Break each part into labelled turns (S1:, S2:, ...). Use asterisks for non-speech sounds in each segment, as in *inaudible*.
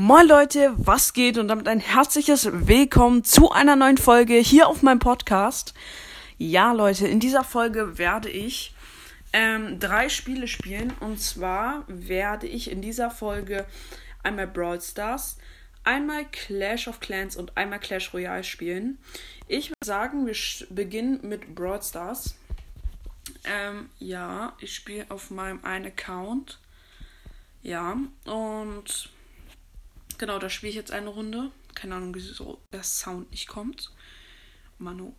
S1: Moin Leute, was geht und damit ein herzliches Willkommen zu einer neuen Folge hier auf meinem Podcast. Ja Leute, in dieser Folge werde ich ähm, drei Spiele spielen und zwar werde ich in dieser Folge einmal Brawl Stars, einmal Clash of Clans und einmal Clash Royale spielen. Ich würde sagen, wir beginnen mit Brawl Stars. Ähm, ja, ich spiele auf meinem einen Account. Ja, und Genau, da spiele ich jetzt eine Runde. Keine Ahnung, wieso der Sound nicht kommt. Manu.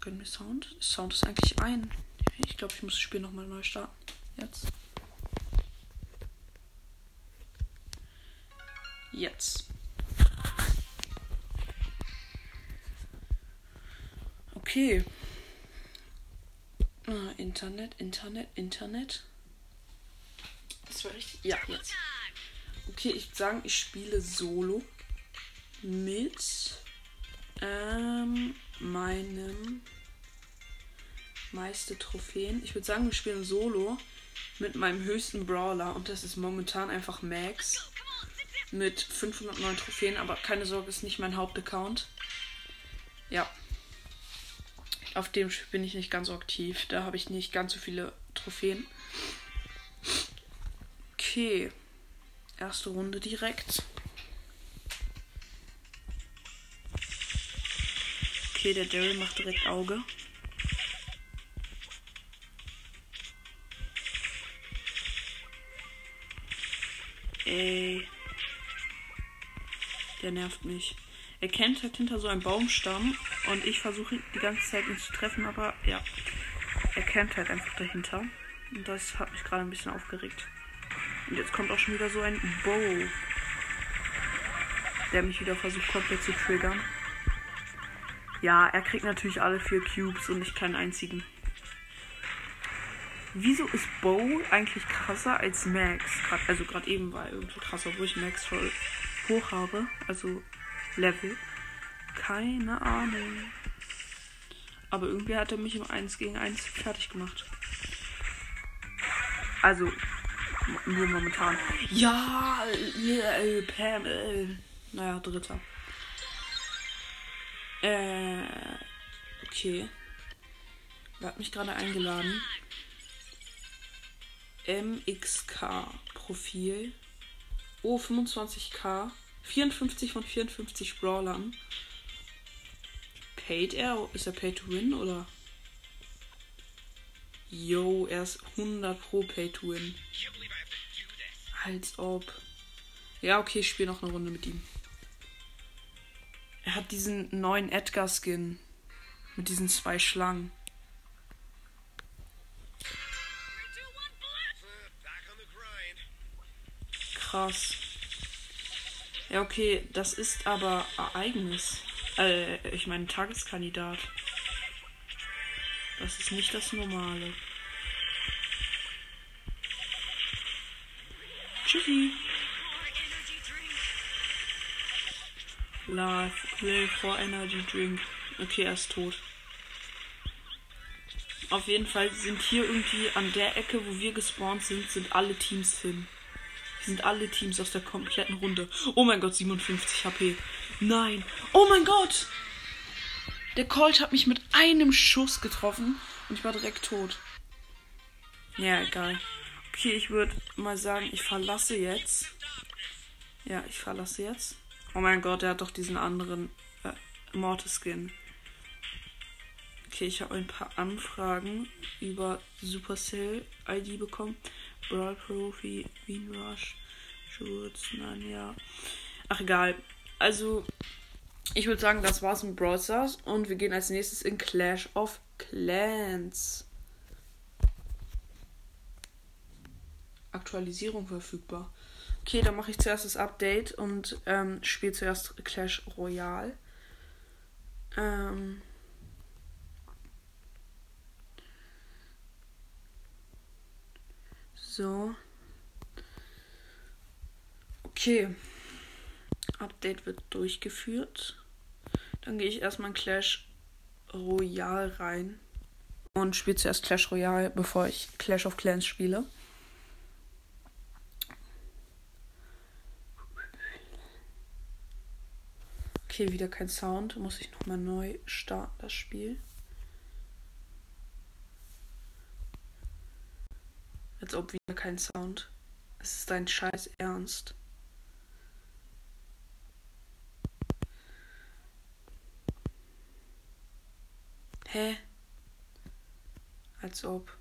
S1: Gönnen wir Sound? Sound ist eigentlich ein. Ich glaube, ich muss das Spiel nochmal neu starten. Jetzt. Jetzt. Okay. Ah, Internet, Internet, Internet. Das war richtig. Ja, jetzt. Okay, ich würde sagen, ich spiele Solo mit ähm, meinem meiste Trophäen. Ich würde sagen, wir spielen Solo mit meinem höchsten Brawler und das ist momentan einfach Max mit 509 Trophäen, aber keine Sorge, ist nicht mein Hauptaccount. Ja. Auf dem bin ich nicht ganz so aktiv. Da habe ich nicht ganz so viele Trophäen. Okay. Erste Runde direkt. Okay, der Daryl macht direkt Auge. Ey. Der nervt mich. Er kennt halt hinter so einem Baumstamm und ich versuche die ganze Zeit ihn zu treffen, aber ja. Er kennt halt einfach dahinter. Und das hat mich gerade ein bisschen aufgeregt. Und jetzt kommt auch schon wieder so ein Bow. Der mich wieder versucht komplett zu triggern. Ja, er kriegt natürlich alle vier Cubes und nicht keinen einzigen. Wieso ist Bow eigentlich krasser als Max? Also gerade eben war er irgendwie krasser, wo ich Max voll hoch habe. Also Level. Keine Ahnung. Aber irgendwie hat er mich im 1 gegen 1 fertig gemacht. Also, nur momentan. Ja, äh, Pam, äh, naja, dritter. Äh, okay. Wer hat mich gerade eingeladen? MXK Profil. Oh, 25k. 54 von 54 Brawlern. Paid er? Ist er Pay to Win oder? Yo, er ist 100 pro Pay to Win. Als ob. Ja, okay, ich spiele noch eine Runde mit ihm. Er hat diesen neuen Edgar-Skin. Mit diesen zwei Schlangen. Krass. Ja, okay, das ist aber Ereignis. Äh, ich meine Tageskandidat. Das ist nicht das Normale. Tschüssi. Live, play for energy drink. Okay, er ist tot. Auf jeden Fall sind hier irgendwie an der Ecke, wo wir gespawnt sind, sind alle Teams hin. Sind alle Teams aus der kompletten Runde. Oh mein Gott, 57 HP. Nein. Oh mein Gott. Der Colt hat mich mit einem Schuss getroffen und ich war direkt tot. Ja, egal. Okay, ich würde mal sagen, ich verlasse jetzt. Ja, ich verlasse jetzt. Oh mein Gott, er hat doch diesen anderen äh, Mortis-Skin. Okay, ich habe ein paar Anfragen über Supercell ID bekommen. Brawl Profi, Wien Rush, Schutz, nein, ja. Ach, egal. Also, ich würde sagen, das war's mit Brawl Stars und wir gehen als nächstes in Clash of Clans. Aktualisierung verfügbar. Okay, dann mache ich zuerst das Update und ähm, spiele zuerst Clash Royale. Ähm so. Okay. Update wird durchgeführt. Dann gehe ich erstmal in Clash Royale rein. Und spiele zuerst Clash Royale, bevor ich Clash of Clans spiele. Okay, wieder kein Sound. Muss ich nochmal neu starten, das Spiel. Als ob wieder kein Sound. Es ist dein Scheiß Ernst. Hä? Als ob.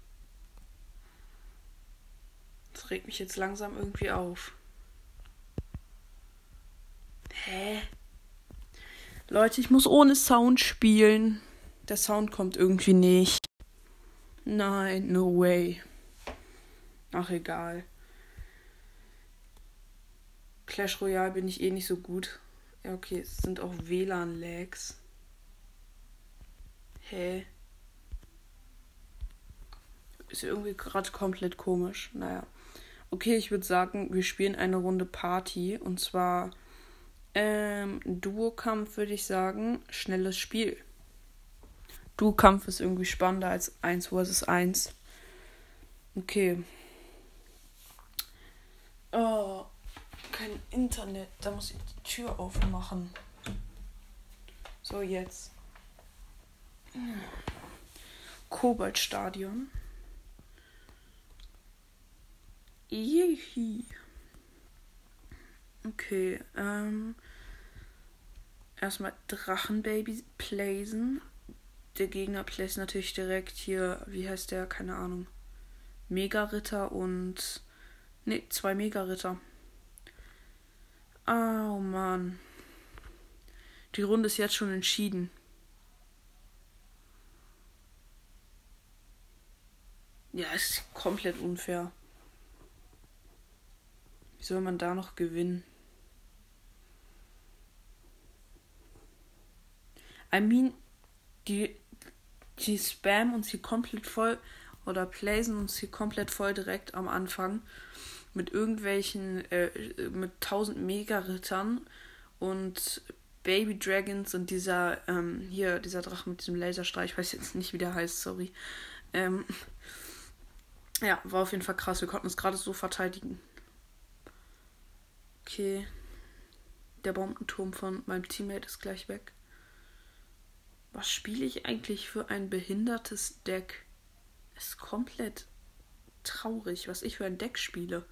S1: Das regt mich jetzt langsam irgendwie auf. Hä? Leute, ich muss ohne Sound spielen. Der Sound kommt irgendwie nicht. Nein, no way. Ach, egal. Clash Royale bin ich eh nicht so gut. Ja, okay, es sind auch WLAN-Lags. Hä? Ist irgendwie gerade komplett komisch. Naja. Okay, ich würde sagen, wir spielen eine Runde Party. Und zwar ähm, Duo-Kampf würde ich sagen, schnelles Spiel. Duo-Kampf ist irgendwie spannender als 1 vs 1. Okay. Oh, kein Internet. Da muss ich die Tür aufmachen. So, jetzt. Koboldstadion. Jehi. Okay, ähm. Erstmal Drachenbaby plaisen. Der Gegner plays natürlich direkt hier, wie heißt der? Keine Ahnung. Mega-Ritter und. Ne, zwei Mega-Ritter. Oh Mann. Die Runde ist jetzt schon entschieden. Ja, ist komplett unfair. Wie soll man da noch gewinnen? I mean, die, die spammen uns hier komplett voll oder placen uns hier komplett voll direkt am Anfang mit irgendwelchen, äh, mit 1000 Mega-Rittern und Baby Dragons und dieser, ähm, hier, dieser Drache mit diesem Laserstrahl, ich weiß jetzt nicht, wie der heißt, sorry. Ähm, ja, war auf jeden Fall krass. Wir konnten uns gerade so verteidigen. Okay. Der Bombenturm von meinem Teammate ist gleich weg. Was spiele ich eigentlich für ein behindertes Deck? Ist komplett traurig, was ich für ein Deck spiele.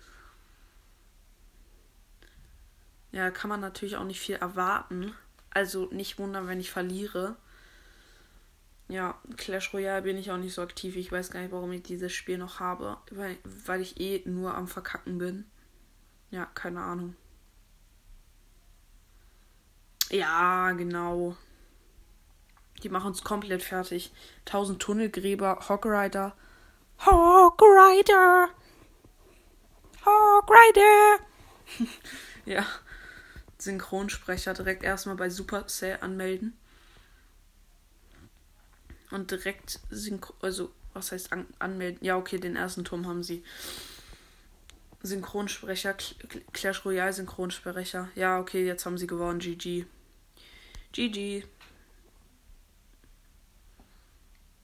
S1: Ja, kann man natürlich auch nicht viel erwarten. Also nicht wundern, wenn ich verliere. Ja, Clash Royale bin ich auch nicht so aktiv. Ich weiß gar nicht, warum ich dieses Spiel noch habe. Weil, weil ich eh nur am Verkacken bin. Ja, keine Ahnung. Ja, genau. Die machen uns komplett fertig. Tausend Tunnelgräber, Hogrider. Hogrider! Hogrider! *laughs* ja. Synchronsprecher direkt erstmal bei Supercell anmelden. Und direkt synchron. Also, was heißt an anmelden? Ja, okay, den ersten Turm haben sie. Synchronsprecher, Clash Royale Synchronsprecher. Ja, okay, jetzt haben sie gewonnen. GG. GG.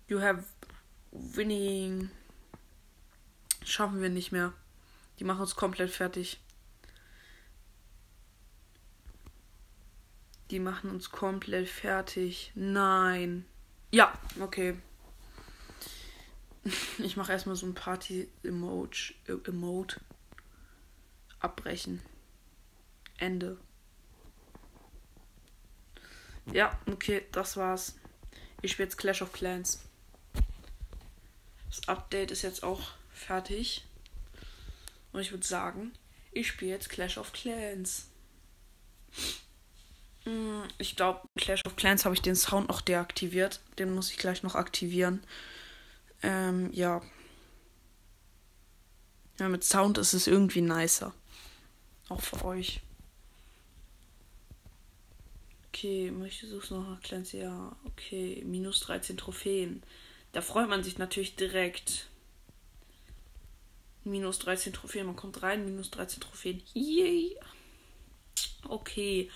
S1: You have winning. Schaffen wir nicht mehr. Die machen uns komplett fertig. Die machen uns komplett fertig. Nein. Ja, okay. *laughs* Ich mache erstmal so ein Party-Emote. Emote. Abbrechen. Ende. Ja, okay, das war's. Ich spiele jetzt Clash of Clans. Das Update ist jetzt auch fertig. Und ich würde sagen, ich spiele jetzt Clash of Clans. Hm, ich glaube, Clash of Clans habe ich den Sound noch deaktiviert. Den muss ich gleich noch aktivieren. Ähm, ja. Ja, mit Sound ist es irgendwie nicer. Auch für euch. Okay, möchte suchst noch nach Clans? Ja, okay. Minus 13 Trophäen. Da freut man sich natürlich direkt. Minus 13 Trophäen, man kommt rein, minus 13 Trophäen. Yay! Okay.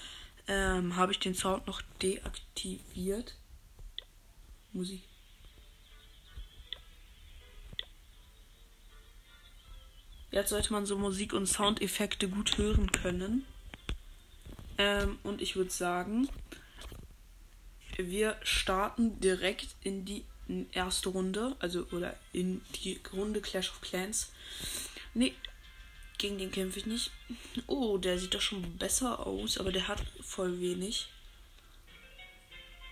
S1: Ähm, habe ich den Sound noch deaktiviert? Musik. Jetzt sollte man so Musik und Soundeffekte gut hören können. Ähm, und ich würde sagen, wir starten direkt in die erste Runde, also oder in die Runde Clash of Clans. Nee, gegen den kämpfe ich nicht. Oh, der sieht doch schon besser aus, aber der hat voll wenig.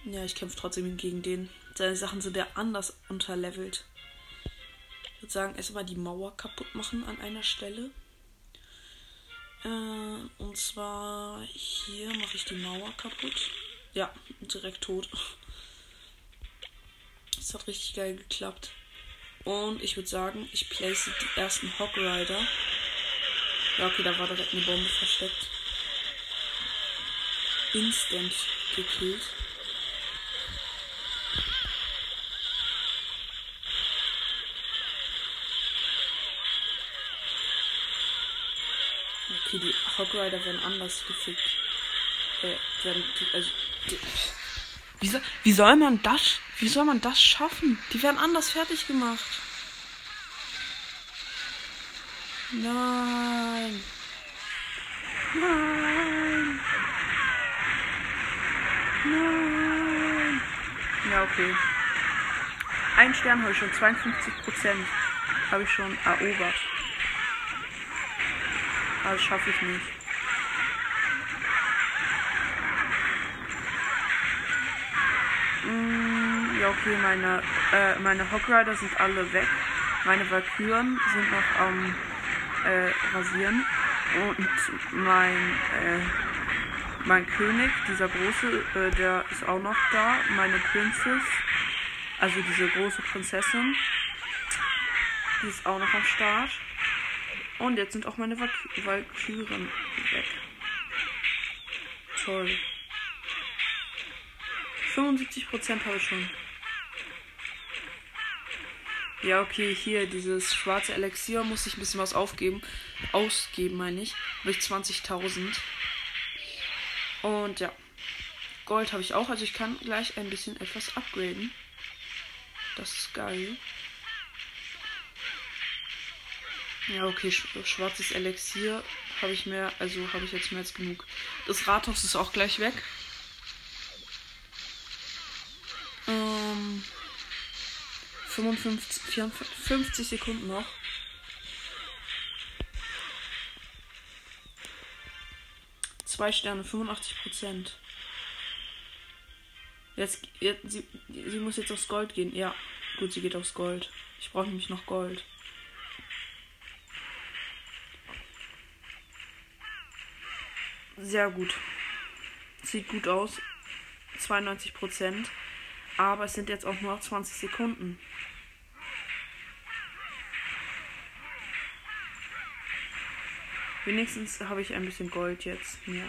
S1: Ja, ich kämpfe trotzdem gegen den. Seine Sachen sind ja anders unterlevelt. Ich würde sagen, erstmal die Mauer kaputt machen an einer Stelle. Äh, und zwar hier mache ich die Mauer kaputt. Ja, direkt tot. Das hat richtig geil geklappt. Und ich würde sagen, ich place die ersten Hog Rider. Ja, okay, da war direkt eine Bombe versteckt. Instant gekillt. Okay, die Hog Rider werden anders gefickt. Äh, werden, also, die, wie, soll, wie soll man das, wie soll man das schaffen? Die werden anders fertig gemacht. Nein. Nein. Nein. Ja, okay. Ein Stern habe ich schon, 52 Prozent habe ich schon erobert. Also schaffe ich nicht. Okay, meine, äh, meine Hogrider sind alle weg. Meine Valkyren sind noch am äh, rasieren. Und mein, äh, mein König, dieser große, äh, der ist auch noch da. Meine Princess, also diese große Prinzessin, die ist auch noch am Start. Und jetzt sind auch meine Valkyren weg. Toll. 75% habe ich schon. Ja, okay, hier dieses schwarze Elixier muss ich ein bisschen was aufgeben. Ausgeben, meine ich. Habe ich 20.000. Und ja. Gold habe ich auch, also ich kann gleich ein bisschen etwas upgraden. Das ist geil. Ja, okay, schwarzes Elixier habe ich mehr, also habe ich jetzt mehr als genug. Das Rathaus ist auch gleich weg. 55, 54, 50 Sekunden noch. Zwei Sterne, 85 Prozent. Jetzt, jetzt sie, sie muss jetzt aufs Gold gehen. Ja, gut, sie geht aufs Gold. Ich brauche nämlich noch Gold. Sehr gut. Sieht gut aus. 92 Prozent. Aber es sind jetzt auch nur 20 Sekunden. Wenigstens habe ich ein bisschen Gold jetzt mehr.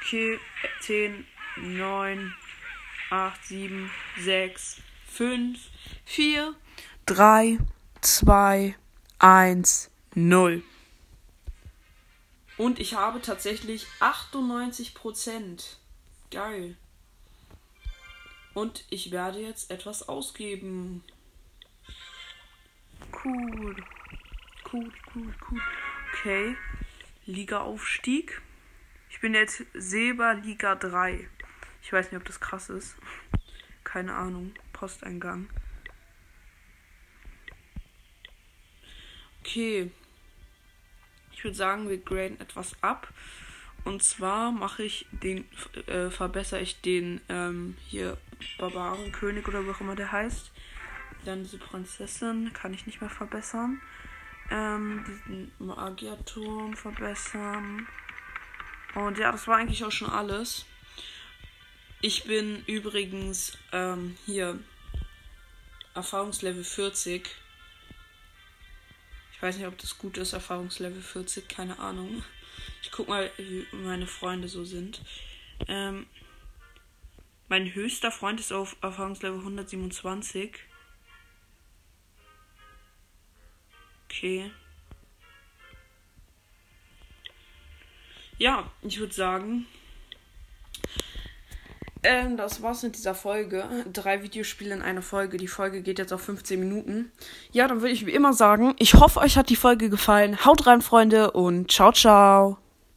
S1: Okay, 10, 9, 8, 7, 6, 5, 4, 3, 2, 1, 0. Und ich habe tatsächlich 98% Geil. Und ich werde jetzt etwas ausgeben. Cool. Cool, cool, cool. Okay. Liga-Aufstieg. Ich bin jetzt Seba Liga 3. Ich weiß nicht, ob das krass ist. Keine Ahnung. Posteingang. Okay. Würde sagen, wir graden etwas ab. Und zwar mache ich den, äh, verbessere ich den ähm, hier Barbarenkönig oder wie auch immer der heißt. Dann diese Prinzessin kann ich nicht mehr verbessern. Ähm, diesen Magierturm verbessern. Und ja, das war eigentlich auch schon alles. Ich bin übrigens ähm, hier Erfahrungslevel 40. Ich weiß nicht, ob das gut ist, Erfahrungslevel 40, keine Ahnung. Ich guck mal, wie meine Freunde so sind. Ähm, mein höchster Freund ist auf Erfahrungslevel 127. Okay. Ja, ich würde sagen, Ähm, das war's mit dieser Folge. Drei Videospiele in einer Folge. Die Folge geht jetzt auf 15 Minuten. Ja, dann würde ich wie immer sagen, ich hoffe, euch hat die Folge gefallen. Haut rein, Freunde, und ciao, ciao.